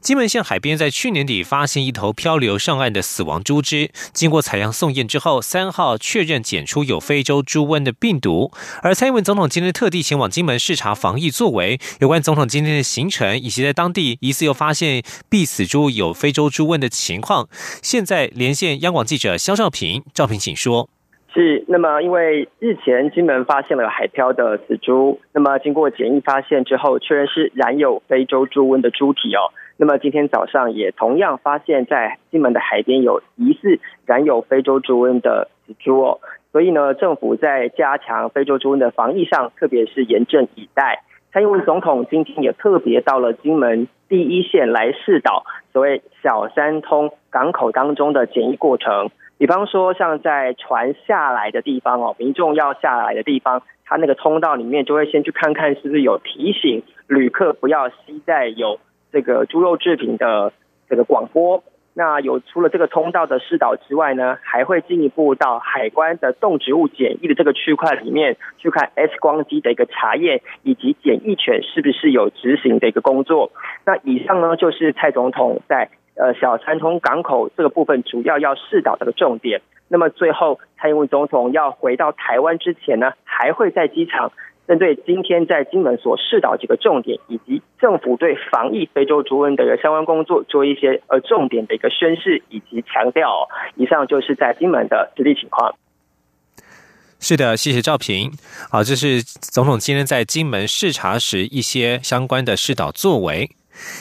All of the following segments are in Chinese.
金门县海边在去年底发现一头漂流上岸的死亡猪只，经过采样送验之后，三号确认检出有非洲猪瘟的病毒。而蔡英文总统今天特地前往金门视察防疫作为，有关总统今天的行程以及在当地疑似又发现必死猪有非洲猪瘟的情况，现在连线央广记者肖兆平，赵平请说。是，那么因为日前金门发现了海漂的死猪，那么经过检疫发现之后，确认是染有非洲猪瘟的猪体哦。那么今天早上也同样发现，在金门的海边有疑似染有非洲猪瘟的死猪哦，所以呢，政府在加强非洲猪瘟的防疫上，特别是严阵以待。蔡英文总统今天也特别到了金门第一线来试导所谓小三通港口当中的检疫过程，比方说像在船下来的地方哦，民众要下来的地方，他那个通道里面就会先去看看是不是有提醒旅客不要携带有。这个猪肉制品的这个广播，那有除了这个通道的试导之外呢，还会进一步到海关的动植物检疫的这个区块里面去看 X 光机的一个查验，以及检疫犬是不是有执行的一个工作。那以上呢，就是蔡总统在呃小三通港口这个部分主要要试导的重点。那么最后，蔡英文总统要回到台湾之前呢，还会在机场。针对今天在金门所试导几个重点，以及政府对防疫非洲猪瘟的一个相关工作做一些呃重点的一个宣示以及强调。以上就是在金门的实际情况。是的，谢谢赵平。好，这是总统今天在金门视察时一些相关的试导作为。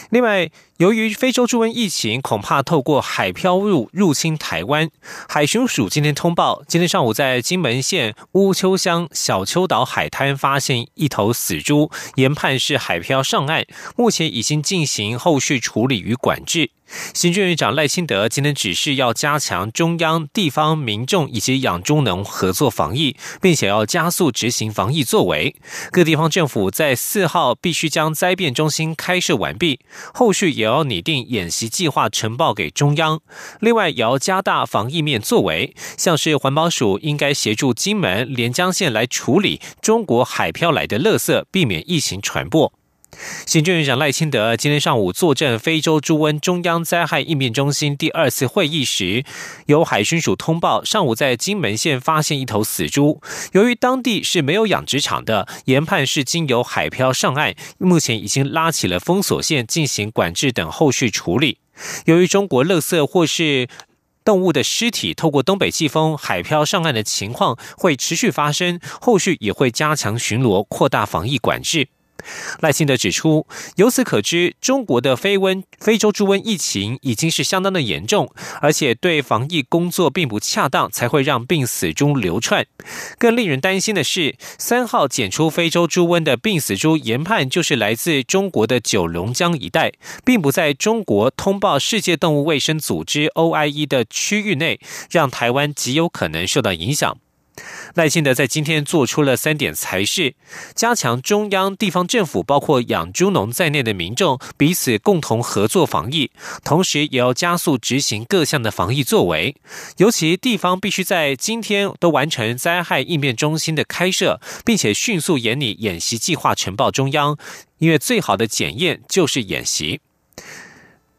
另外。由于非洲猪瘟疫情恐怕透过海漂入入侵台湾，海巡署今天通报，今天上午在金门县乌丘乡小丘岛海滩发现一头死猪，研判是海漂上岸，目前已经进行后续处理与管制。行政院长赖清德今天指示要加强中央、地方民众以及养猪农合作防疫，并且要加速执行防疫作为。各地方政府在四号必须将灾变中心开设完毕，后续也。也要拟定演习计划呈报给中央，另外也要加大防疫面作为，像是环保署应该协助金门、连江县来处理中国海漂来的垃圾，避免疫情传播。行政院长赖清德今天上午坐镇非洲猪瘟中央灾害应变中心第二次会议时，由海巡署通报，上午在金门县发现一头死猪。由于当地是没有养殖场的，研判是经由海漂上岸，目前已经拉起了封锁线进行管制等后续处理。由于中国垃圾或是动物的尸体透过东北季风海漂上岸的情况会持续发生，后续也会加强巡逻，扩大防疫管制。赖清德指出，由此可知，中国的非瘟非洲猪瘟疫情已经是相当的严重，而且对防疫工作并不恰当，才会让病死猪流窜。更令人担心的是，三号检出非洲猪瘟的病死猪研判就是来自中国的九龙江一带，并不在中国通报世界动物卫生组织 OIE 的区域内，让台湾极有可能受到影响。赖清德在今天做出了三点裁示：加强中央、地方政府，包括养猪农在内的民众彼此共同合作防疫，同时也要加速执行各项的防疫作为。尤其地方必须在今天都完成灾害应变中心的开设，并且迅速研拟演习计划呈报中央，因为最好的检验就是演习。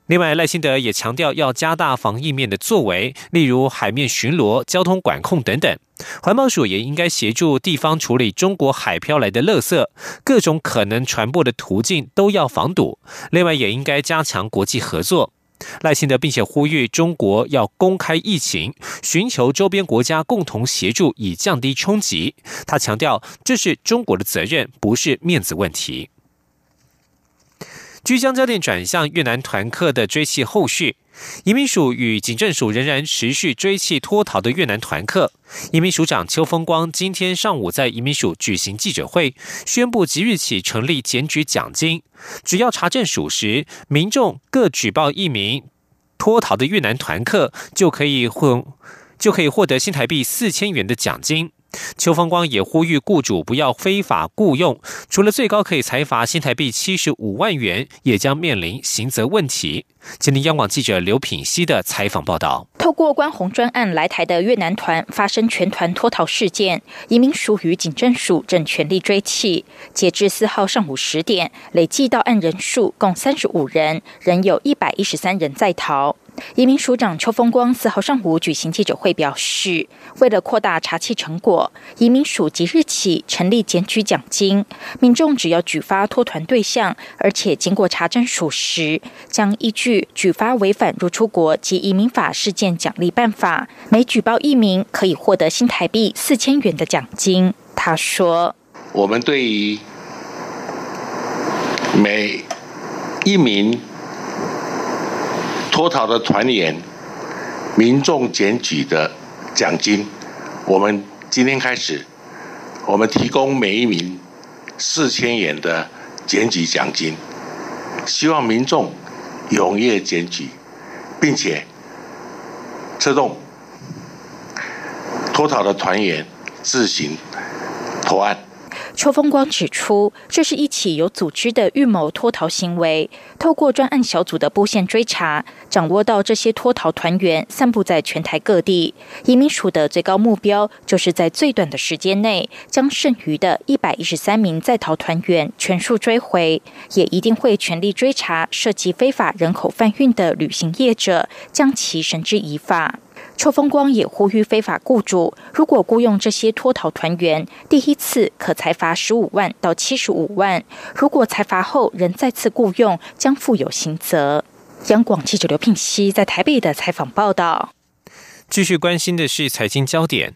另外，赖清德也强调要加大防疫面的作为，例如海面巡逻、交通管控等等。环保署也应该协助地方处理中国海漂来的垃圾，各种可能传播的途径都要防堵。另外，也应该加强国际合作。赖清德并且呼吁中国要公开疫情，寻求周边国家共同协助，以降低冲击。他强调，这是中国的责任，不是面子问题。即将焦点转向越南团客的追缉后续，移民署与警政署仍然持续追缉脱逃的越南团客。移民署长邱风光今天上午在移民署举行记者会，宣布即日起成立检举奖金，只要查证属实，民众各举报一名脱逃的越南团客，就可以获。就可以获得新台币四千元的奖金。邱风光也呼吁雇主不要非法雇佣，除了最高可以裁罚新台币七十五万元，也将面临刑责问题。今天央广记者刘品熙的采访报道：透过关红专案来台的越南团发生全团脱逃事件，移民署与警政署正全力追缉。截至四号上午十点，累计到案人数共三十五人，仍有一百一十三人在逃。移民署长邱风光四号上午举行记者会，表示，为了扩大查缉成果，移民署即日起成立检举奖金，民众只要举发脱团对象，而且经过查证属实，将依据举发违反入出国及移民法事件奖励办法，每举报一名可以获得新台币四千元的奖金。他说：“我们对于每一名。”脱逃的团员，民众检举的奖金，我们今天开始，我们提供每一名四千元的检举奖金，希望民众踊跃检举，并且策动脱逃的团员自行投案。邱风光指出，这是一起有组织的预谋脱逃行为。透过专案小组的布线追查，掌握到这些脱逃团员散布在全台各地。移民署的最高目标，就是在最短的时间内，将剩余的一百一十三名在逃团员全数追回。也一定会全力追查涉及非法人口贩运的旅行业者，将其绳之以法。邱风光也呼吁非法雇主，如果雇佣这些脱逃团员，第一次可裁罚十五万到七十五万；如果裁罚后仍再次雇佣，将负有刑责。央广记者刘聘熙在台北的采访报道。继续关心的是财经焦点，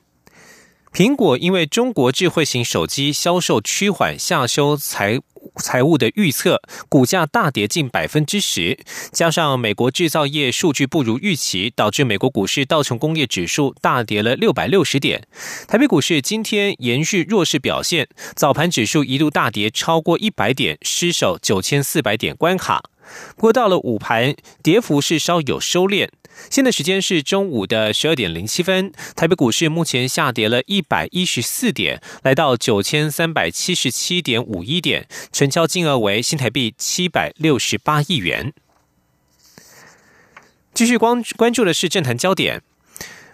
苹果因为中国智慧型手机销售趋缓，下修财。财务的预测，股价大跌近百分之十，加上美国制造业数据不如预期，导致美国股市道琼工业指数大跌了六百六十点。台北股市今天延续弱势表现，早盘指数一度大跌超过一百点，失守九千四百点关卡。不过到了午盘，跌幅是稍有收敛。现在时间是中午的十二点零七分，台北股市目前下跌了一百一十四点，来到九千三百七十七点五一点，成交金额为新台币七百六十八亿元。继续关关注的是政坛焦点。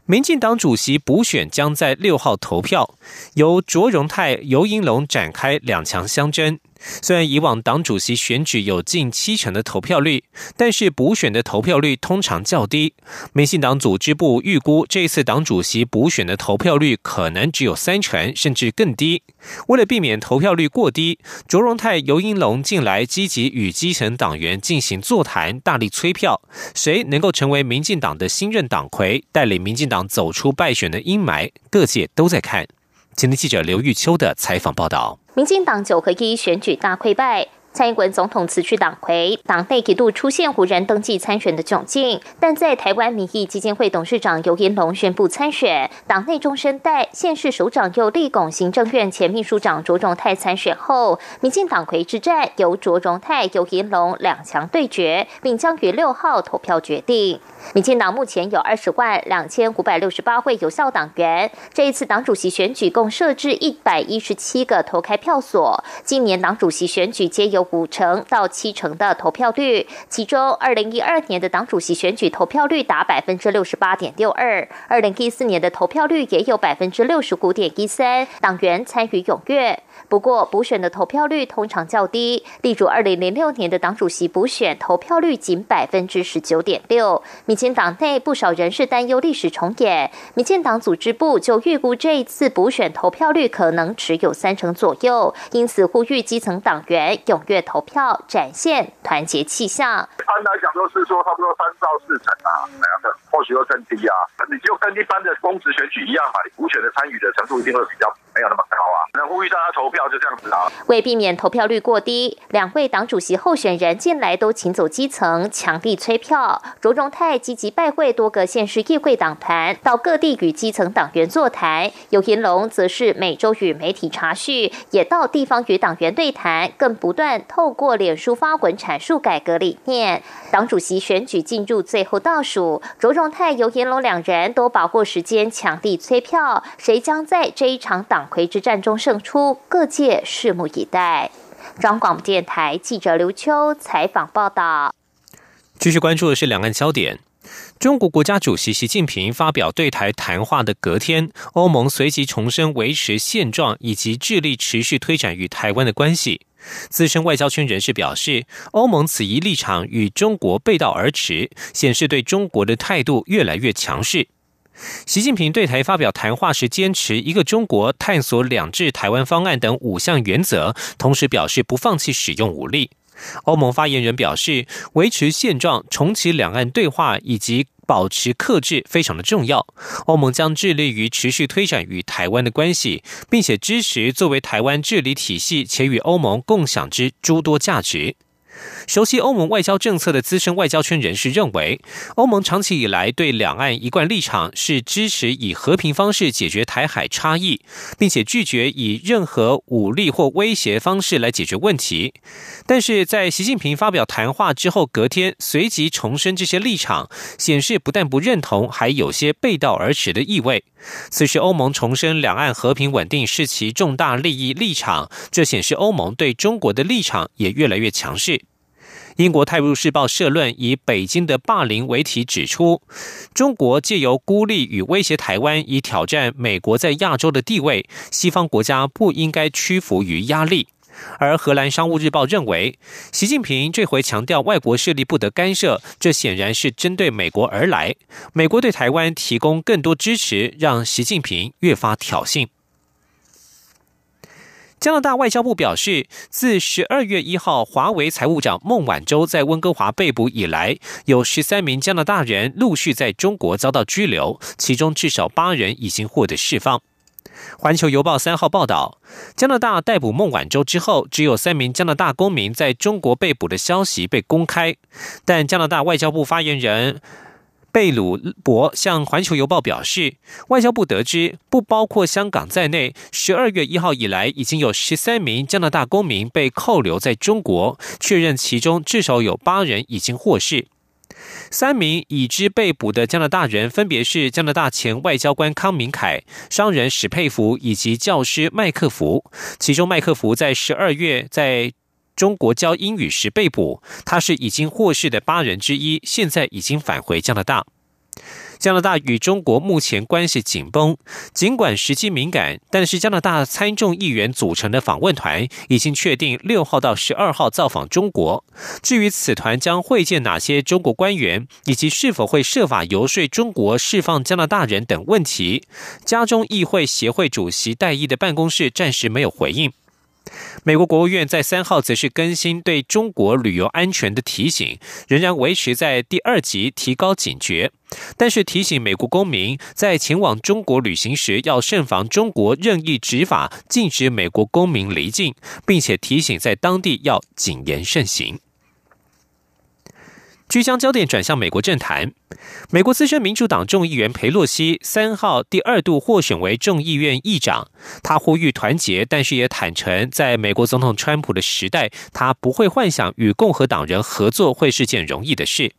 民进党主席补选将在六号投票，由卓荣泰、尤银龙展开两强相争。虽然以往党主席选举有近七成的投票率，但是补选的投票率通常较低。民进党组织部预估，这次党主席补选的投票率可能只有三成，甚至更低。为了避免投票率过低，卓荣泰、尤英龙近来积极与基层党员进行座谈，大力催票，谁能够成为民进党的新任党魁，带领民进党走出败选的阴霾，各界都在看。今天记者刘玉秋的采访报道：民进党九合一选举大溃败。蔡英文总统辞去党魁，党内一度出现无人登记参选的窘境，但在台湾民意基金会董事长尤银龙宣布参选，党内中生代县市首长又立拱行政院前秘书长卓荣泰参选后，民进党魁之战由卓荣泰、尤银龙两强对决，并将于六号投票决定。民进党目前有二十万两千五百六十八位有效党员，这一次党主席选举共设置一百一十七个投开票所，今年党主席选举皆由五成到七成的投票率，其中二零一二年的党主席选举投票率达百分之六十八点六二，二零一四年的投票率也有百分之六十五点一三，党员参与踊跃。不过，补选的投票率通常较低，例如二零零六年的党主席补选投票率仅百分之十九点六。民进党内不少人士担忧历史重演，民进党组织部就预估这一次补选投票率可能只有三成左右，因此呼吁基层党员踊跃投票，展现团结气象。按来讲都是说差不多三到四成啊，那样或许会更低啊。你就跟一般的公职选举一样嘛，你补选的参与的程度一定会比较没有那么高啊。能呼吁大家投票，就这样子啊。为避免投票率过低，两位党主席候选人近来都请走基层，强力催票。卓荣泰积极拜会多个县市议会党团，到各地与基层党员座谈。尤银龙则是每周与媒体查叙，也到地方与党员对谈，更不断透过脸书发文阐述改革理念。党主席选举进入最后倒数，卓荣泰、尤银龙两人都把握时间，强力催票。谁将在这一场党魁之战中胜出？各界拭目以待。中广播电台记者刘秋采访报道。继续关注的是两岸焦点。中国国家主席习近平发表对台谈话的隔天，欧盟随即重申维持现状以及致力持续推展与台湾的关系。资深外交圈人士表示，欧盟此一立场与中国背道而驰，显示对中国的态度越来越强势。习近平对台发表谈话时，坚持一个中国、探索两制台湾方案等五项原则，同时表示不放弃使用武力。欧盟发言人表示，维持现状、重启两岸对话以及保持克制非常的重要。欧盟将致力于持续推展与台湾的关系，并且支持作为台湾治理体系且与欧盟共享之诸多价值。熟悉欧盟外交政策的资深外交圈人士认为，欧盟长期以来对两岸一贯立场是支持以和平方式解决台海差异，并且拒绝以任何武力或威胁方式来解决问题。但是在习近平发表谈话之后，隔天随即重申这些立场，显示不但不认同，还有些背道而驰的意味。此时，欧盟重申两岸和平稳定是其重大利益立场，这显示欧盟对中国的立场也越来越强势。英国《泰晤士报》社论以“北京的霸凌”为题，指出中国借由孤立与威胁台湾，以挑战美国在亚洲的地位。西方国家不应该屈服于压力。而荷兰《商务日报》认为，习近平这回强调外国势力不得干涉，这显然是针对美国而来。美国对台湾提供更多支持，让习近平越发挑衅。加拿大外交部表示，自十二月一号华为财务长孟晚舟在温哥华被捕以来，有十三名加拿大人陆续在中国遭到拘留，其中至少八人已经获得释放。环球邮报三号报道，加拿大逮捕孟晚舟之后，只有三名加拿大公民在中国被捕的消息被公开，但加拿大外交部发言人。贝鲁伯向《环球邮报》表示，外交部得知，不包括香港在内，十二月一号以来，已经有十三名加拿大公民被扣留在中国，确认其中至少有八人已经获释。三名已知被捕的加拿大人，分别是加拿大前外交官康明凯、商人史佩弗以及教师麦克福。其中，麦克福在十二月在。中国教英语时被捕，他是已经获释的八人之一，现在已经返回加拿大。加拿大与中国目前关系紧绷，尽管时机敏感，但是加拿大参众议员组成的访问团已经确定六号到十二号造访中国。至于此团将会见哪些中国官员，以及是否会设法游说中国释放加拿大人等问题，加中议会协会主席戴毅的办公室暂时没有回应。美国国务院在三号则是更新对中国旅游安全的提醒，仍然维持在第二级，提高警觉。但是提醒美国公民在前往中国旅行时，要慎防中国任意执法，禁止美国公民离境，并且提醒在当地要谨言慎行。即将焦点转向美国政坛，美国资深民主党众议员佩洛西三号第二度获选为众议院议长。他呼吁团结，但是也坦诚，在美国总统川普的时代，他不会幻想与共和党人合作会是件容易的事。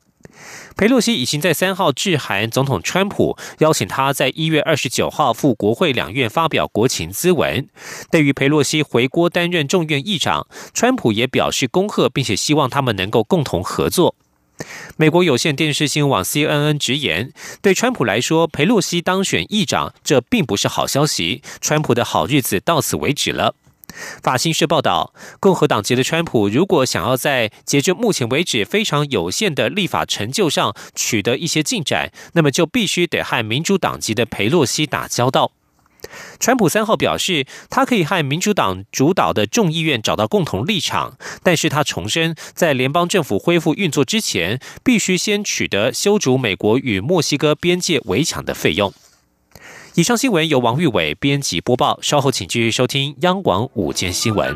佩洛西已经在三号致函总统川普，邀请他在一月二十九号赴国会两院发表国情咨文。对于佩洛西回国担任众院议长，川普也表示恭贺，并且希望他们能够共同合作。美国有线电视新闻网 CNN 直言，对川普来说，佩洛西当选议长，这并不是好消息。川普的好日子到此为止了。法新社报道，共和党籍的川普如果想要在截至目前为止非常有限的立法成就上取得一些进展，那么就必须得和民主党籍的佩洛西打交道。川普三号表示，他可以和民主党主导的众议院找到共同立场，但是他重申，在联邦政府恢复运作之前，必须先取得修筑美国与墨西哥边界围墙的费用。以上新闻由王玉伟编辑播报，稍后请继续收听央广午间新闻。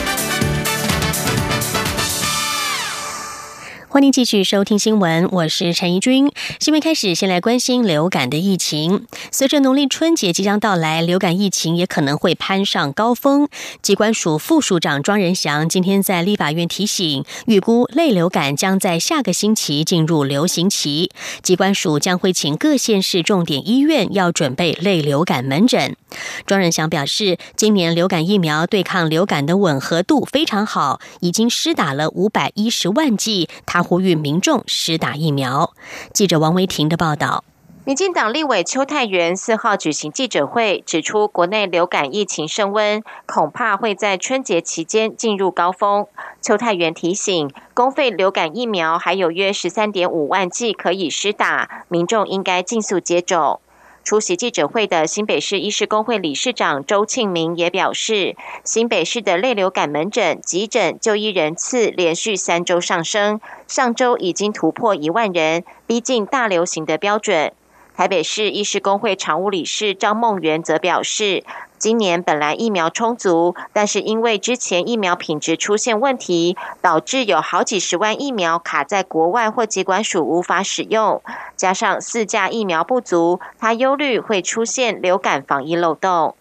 欢迎继续收听新闻，我是陈怡君。新闻开始，先来关心流感的疫情。随着农历春节即将到来，流感疫情也可能会攀上高峰。机关署副署长庄仁祥今天在立法院提醒，预估类流感将在下个星期进入流行期，机关署将会请各县市重点医院要准备类流感门诊。庄仁祥表示，今年流感疫苗对抗流感的吻合度非常好，已经施打了五百一十万剂。他呼吁民众施打疫苗。记者王维婷的报道：，民进党立委邱泰元四号举行记者会，指出国内流感疫情升温，恐怕会在春节期间进入高峰。邱泰元提醒，公费流感疫苗还有约十三点五万剂可以施打，民众应该尽速接种。出席记者会的新北市医师工会理事长周庆明也表示，新北市的类流感门诊、急诊就医人次连续三周上升，上周已经突破一万人，逼近大流行的标准。台北市医师工会常务理事张梦圆则表示。今年本来疫苗充足，但是因为之前疫苗品质出现问题，导致有好几十万疫苗卡在国外或机关署无法使用，加上四价疫苗不足，他忧虑会出现流感防疫漏洞。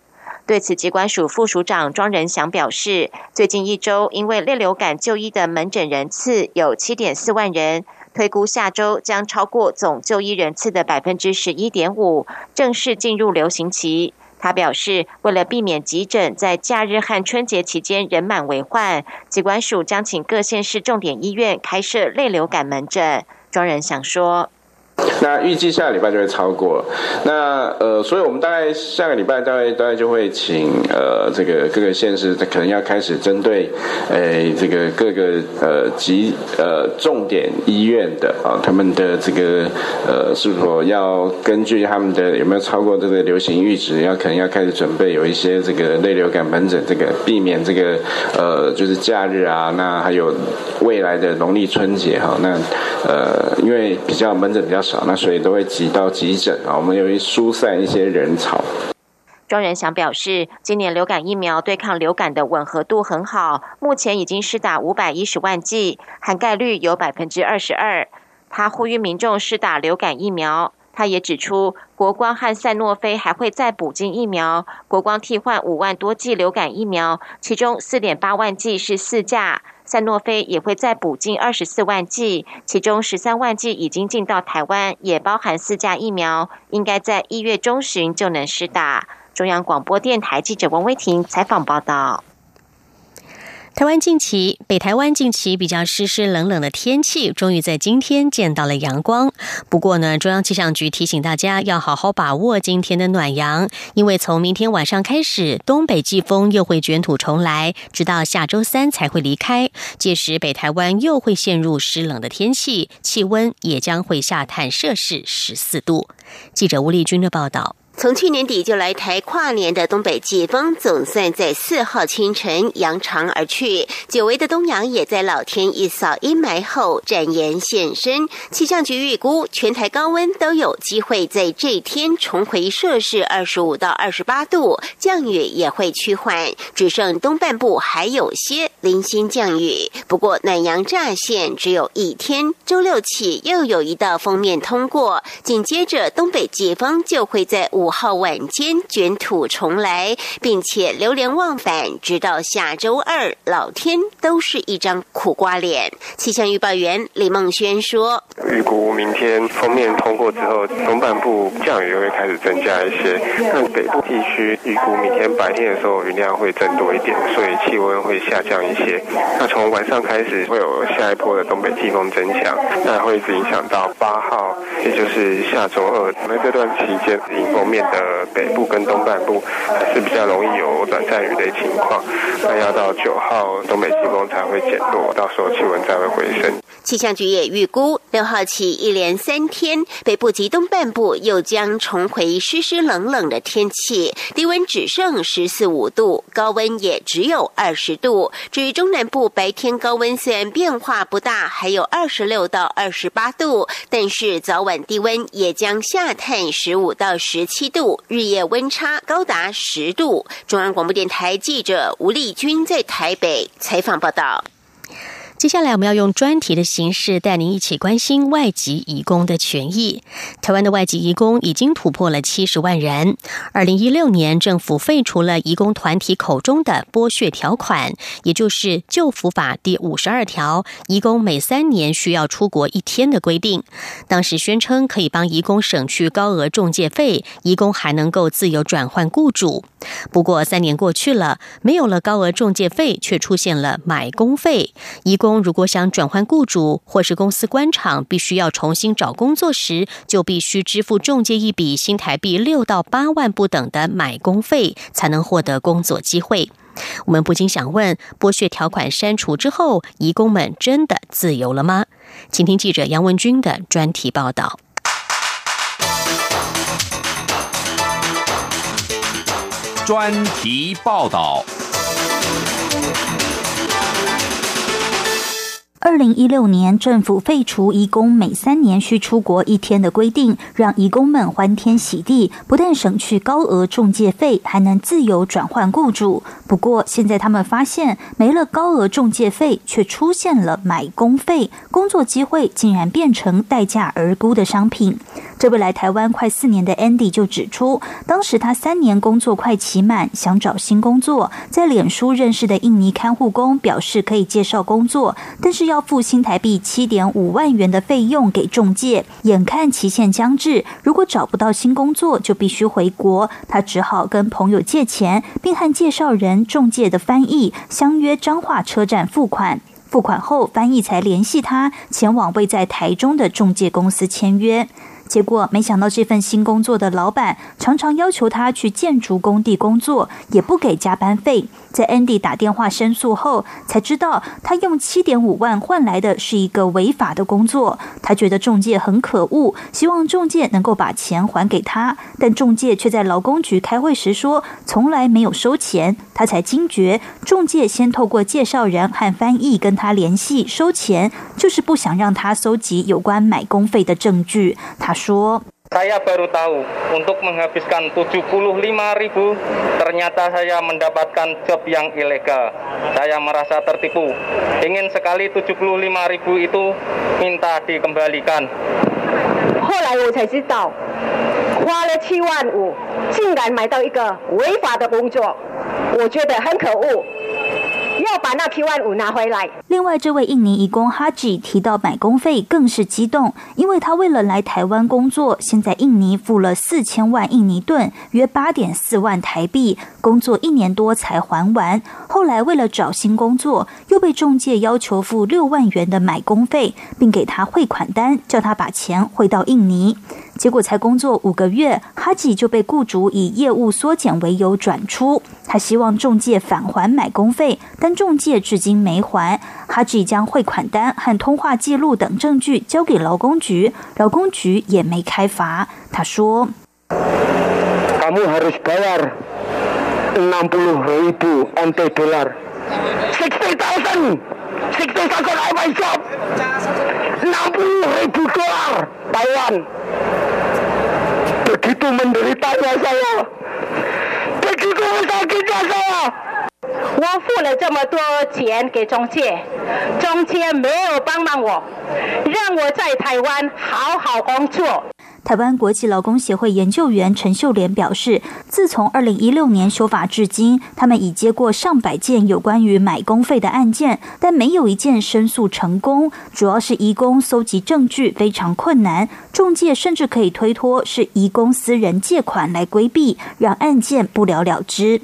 对此，机关署副署长庄仁祥表示，最近一周因为烈流感就医的门诊人次有七点四万人，推估下周将超过总就医人次的百分之十一点五，正式进入流行期。他表示，为了避免急诊在假日和春节期间人满为患，机管署将请各县市重点医院开设泪流感门诊。庄人想说。那预计下个礼拜就会超过，那呃，所以我们大概下个礼拜大概大概就会请呃这个各个县市可能要开始针对，诶这个各个呃急呃重点医院的啊他们的这个呃是否要根据他们的有没有超过这个流行阈值，要可能要开始准备有一些这个类流感门诊，这个避免这个呃就是假日啊，那还有未来的农历春节哈，那呃因为比较门诊比较少。那所以都会挤到急诊啊，我们由于疏散一些人潮。庄仁祥表示，今年流感疫苗对抗流感的吻合度很好，目前已经施打五百一十万剂，涵盖率有百分之二十二。他呼吁民众施打流感疫苗。他也指出，国光和赛诺菲还会再补进疫苗，国光替换五万多剂流感疫苗，其中四点八万剂是四价。赛诺菲也会再补进二十四万剂，其中十三万剂已经进到台湾，也包含四价疫苗，应该在一月中旬就能施打。中央广播电台记者王威婷采访报道。台湾近期，北台湾近期比较湿湿冷冷的天气，终于在今天见到了阳光。不过呢，中央气象局提醒大家要好好把握今天的暖阳，因为从明天晚上开始，东北季风又会卷土重来，直到下周三才会离开。届时，北台湾又会陷入湿冷的天气，气温也将会下探摄氏十四度。记者吴丽君的报道。从去年底就来台跨年的东北季风，总算在四号清晨扬长而去。久违的东阳也在老天一扫阴霾后展颜现身。气象局预估，全台高温都有机会在这天重回摄氏二十五到二十八度，降雨也会趋缓，只剩东半部还有些零星降雨。不过暖阳乍现只有一天，周六起又有一道锋面通过，紧接着东北季风就会在五。号晚间卷土重来，并且流连忘返，直到下周二，老天都是一张苦瓜脸。气象预报员李梦轩说：“预估明天封面通过之后，东半部降雨会开始增加一些，那北部地区预估明天白天的时候云量会增多一点，所以气温会下降一些。那从晚上开始会有下一波的东北季风增强，那会一直影响到八号，也就是下周二。那这段期间，迎风面的北部跟东半部还是比较容易有短暂雨的情况。那要到九号，东北季风才会减弱，到时候气温才会回升。气象局也预估，六号起一连三天，北部及东半部又将重回湿湿冷冷的天气，低温只剩十四五度，高温也只有二十度。至于中南部，白天高温虽然变化不大，还有二十六到二十八度，但是早晚低温也将下探十五到十七七度，日夜温差高达十度。中央广播电台记者吴丽君在台北采访报道。接下来，我们要用专题的形式带您一起关心外籍移工的权益。台湾的外籍移工已经突破了七十万人。二零一六年，政府废除了移工团体口中的剥削条款，也就是旧福法第五十二条，移工每三年需要出国一天的规定。当时宣称可以帮移工省去高额中介费，移工还能够自由转换雇主。不过三年过去了，没有了高额中介费，却出现了买工费，移工。如果想转换雇主或是公司官场，必须要重新找工作时，就必须支付中介一笔新台币六到八万不等的买工费，才能获得工作机会。我们不禁想问：剥削条款删除之后，移工们真的自由了吗？请听记者杨文军的专题报道。专题报道。二零一六年，政府废除义工每三年需出国一天的规定，让义工们欢天喜地，不但省去高额中介费，还能自由转换雇主。不过，现在他们发现，没了高额中介费，却出现了买工费，工作机会竟然变成待价而沽的商品。这位来台湾快四年的 Andy 就指出，当时他三年工作快期满，想找新工作，在脸书认识的印尼看护工表示可以介绍工作，但是要付新台币七点五万元的费用给中介。眼看期限将至，如果找不到新工作，就必须回国。他只好跟朋友借钱，并和介绍人、中介的翻译相约彰化车站付款。付款后，翻译才联系他前往位在台中的中介公司签约。结果没想到，这份新工作的老板常常要求他去建筑工地工作，也不给加班费。在 Andy 打电话申诉后，才知道他用七点五万换来的是一个违法的工作。他觉得中介很可恶，希望中介能够把钱还给他，但中介却在劳工局开会时说从来没有收钱。他才惊觉，中介先透过介绍人和翻译跟他联系收钱，就是不想让他搜集有关买工费的证据。他 说。Saya baru tahu untuk menghabiskan 75 ribu ternyata saya mendapatkan job yang ilegal. Saya merasa tertipu. Ingin sekali 75 ribu itu minta dikembalikan. 后来我才知道，花了七万五，竟然买到一个违法的工作，我觉得很可恶。 要把那七万五拿回来。另外，这位印尼移工哈吉提到买工费，更是激动，因为他为了来台湾工作，先在印尼付了四千万印尼盾，约八点四万台币，工作一年多才还完。后来为了找新工作，又被中介要求付六万元的买工费，并给他汇款单，叫他把钱汇到印尼。结果才工作五个月，哈吉就被雇主以业务缩减为由转出。他希望中介返还买工费，但中介至今没还。哈吉将汇款单和通话记录等证据交给劳工局，劳工局也没开罚。他说 itu menderitanya saya, begitu sakitnya saya. 我付了这么多钱给中介，中介没有帮忙我，让我在台湾好好工作。台湾国际劳工协会研究员陈秀莲表示，自从二零一六年修法至今，他们已接过上百件有关于买工费的案件，但没有一件申诉成功。主要是移工搜集证据非常困难，中介甚至可以推脱是移工私人借款来规避，让案件不了了之。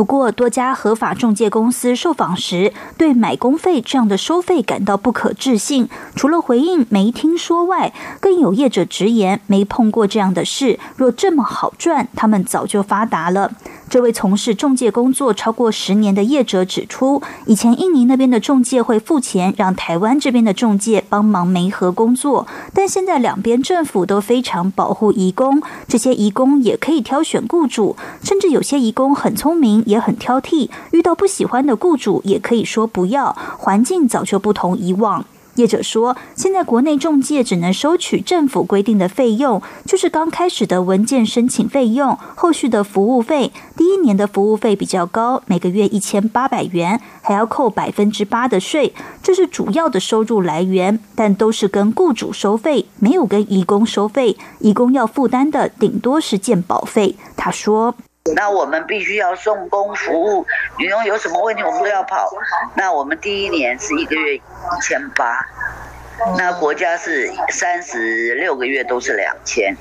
不过，多家合法中介公司受访时，对买工费这样的收费感到不可置信。除了回应没听说外，更有业者直言没碰过这样的事。若这么好赚，他们早就发达了。这位从事中介工作超过十年的业者指出，以前印尼那边的中介会付钱让台湾这边的中介帮忙媒合工作，但现在两边政府都非常保护移工，这些移工也可以挑选雇主，甚至有些移工很聪明也很挑剔，遇到不喜欢的雇主也可以说不要。环境早就不同以往。业者说，现在国内中介只能收取政府规定的费用，就是刚开始的文件申请费用，后续的服务费。第一年的服务费比较高，每个月一千八百元，还要扣百分之八的税，这是主要的收入来源。但都是跟雇主收费，没有跟义工收费，义工要负担的顶多是健保费。他说。那我们必须要送工服务，女佣有什么问题我们都要跑。那我们第一年是一个月一千八，那国家是三十六个月都是两千。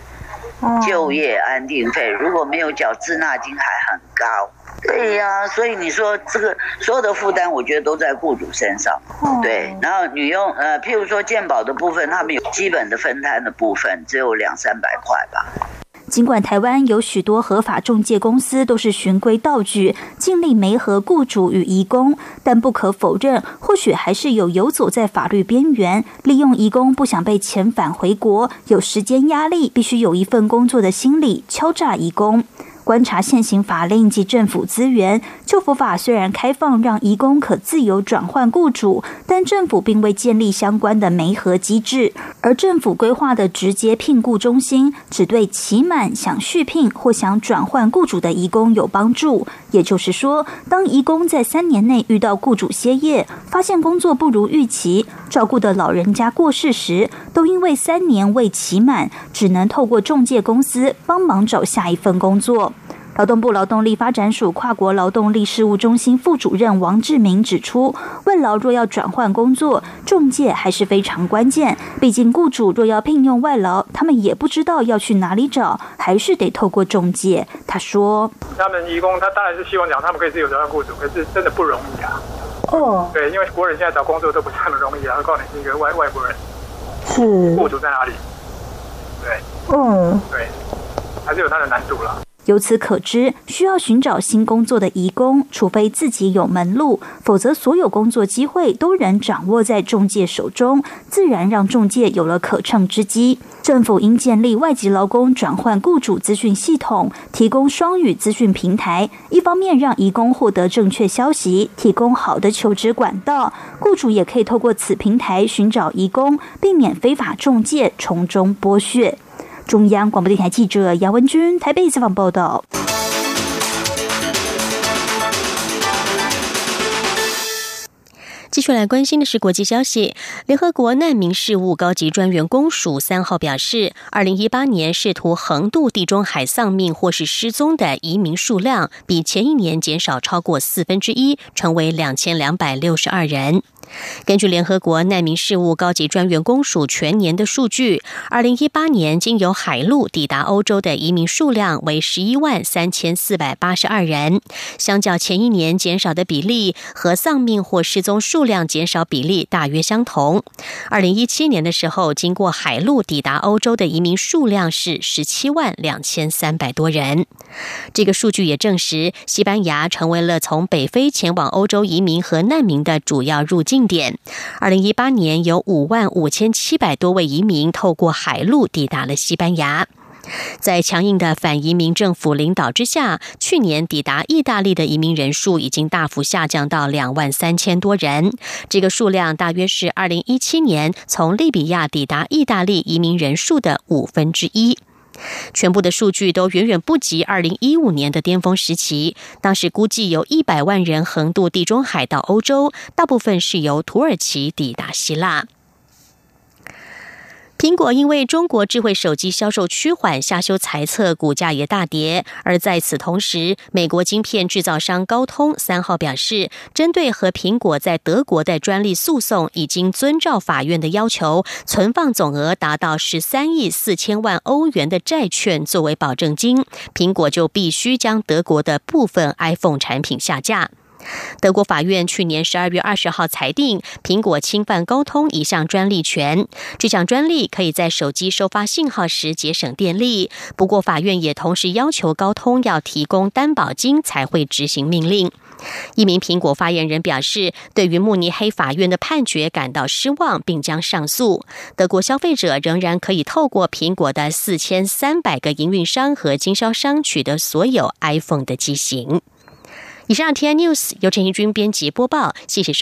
就业安定费如果没有缴滞纳金还很高。对呀，所以你说这个所有的负担，我觉得都在雇主身上。对，然后女佣呃，譬如说健保的部分，他们有基本的分摊的部分，只有两三百块吧。尽管台湾有许多合法中介公司都是循规蹈矩，尽力媒合雇主与移工，但不可否认，或许还是有游走在法律边缘，利用移工不想被遣返回国、有时间压力、必须有一份工作的心理，敲诈移工。观察现行法令及政府资源，旧福法虽然开放让移工可自由转换雇主，但政府并未建立相关的媒合机制。而政府规划的直接聘雇中心，只对期满想续聘或想转换雇主的移工有帮助。也就是说，当移工在三年内遇到雇主歇业，发现工作不如预期，照顾的老人家过世时，都因为三年未期满，只能透过中介公司帮忙找下一份工作。劳动部劳动力发展署跨国劳动力事务中心副主任王志明指出，外劳若要转换工作，中介还是非常关键。毕竟雇主若要聘用外劳，他们也不知道要去哪里找，还是得透过中介。他说：“他们义工，他当然是希望讲他们可以自由转换雇主，可是真的不容易啊。哦，对，因为国人现在找工作都不是那么容易啊。何况你是一个外外国人，是雇主在哪里？对，嗯，对，还是有它的难度了。”由此可知，需要寻找新工作的移工，除非自己有门路，否则所有工作机会都仍掌握在中介手中，自然让中介有了可乘之机。政府应建立外籍劳工转换雇主资讯系统，提供双语资讯平台，一方面让移工获得正确消息，提供好的求职管道，雇主也可以透过此平台寻找移工，避免非法中介从中剥削。中央广播电台记者杨文君台北采访报道。继续来关心的是国际消息。联合国难民事务高级专员公署三号表示，二零一八年试图横渡地中海丧命或是失踪的移民数量，比前一年减少超过四分之一，成为两千两百六十二人。根据联合国难民事务高级专员公署全年的数据，二零一八年经由海路抵达欧洲的移民数量为十一万三千四百八十二人，相较前一年减少的比例和丧命或失踪数量减少比例大约相同。二零一七年的时候，经过海路抵达欧洲的移民数量是十七万两千三百多人。这个数据也证实，西班牙成为了从北非前往欧洲移民和难民的主要入境。定点，二零一八年有五万五千七百多位移民透过海路抵达了西班牙。在强硬的反移民政府领导之下，去年抵达意大利的移民人数已经大幅下降到两万三千多人，这个数量大约是二零一七年从利比亚抵达意大利移民人数的五分之一。全部的数据都远远不及二零一五年的巅峰时期，当时估计有一百万人横渡地中海到欧洲，大部分是由土耳其抵达希腊。苹果因为中国智慧手机销售趋缓，下修财测，股价也大跌。而在此同时，美国晶片制造商高通三号表示，针对和苹果在德国的专利诉讼，已经遵照法院的要求，存放总额达到十三亿四千万欧元的债券作为保证金，苹果就必须将德国的部分 iPhone 产品下架。德国法院去年十二月二十号裁定，苹果侵犯高通一项专利权。这项专利可以在手机收发信号时节省电力。不过，法院也同时要求高通要提供担保金才会执行命令。一名苹果发言人表示，对于慕尼黑法院的判决感到失望，并将上诉。德国消费者仍然可以透过苹果的四千三百个营运商和经销商取得所有 iPhone 的机型。以上 T N News 由陈怡君编辑播报，谢谢收。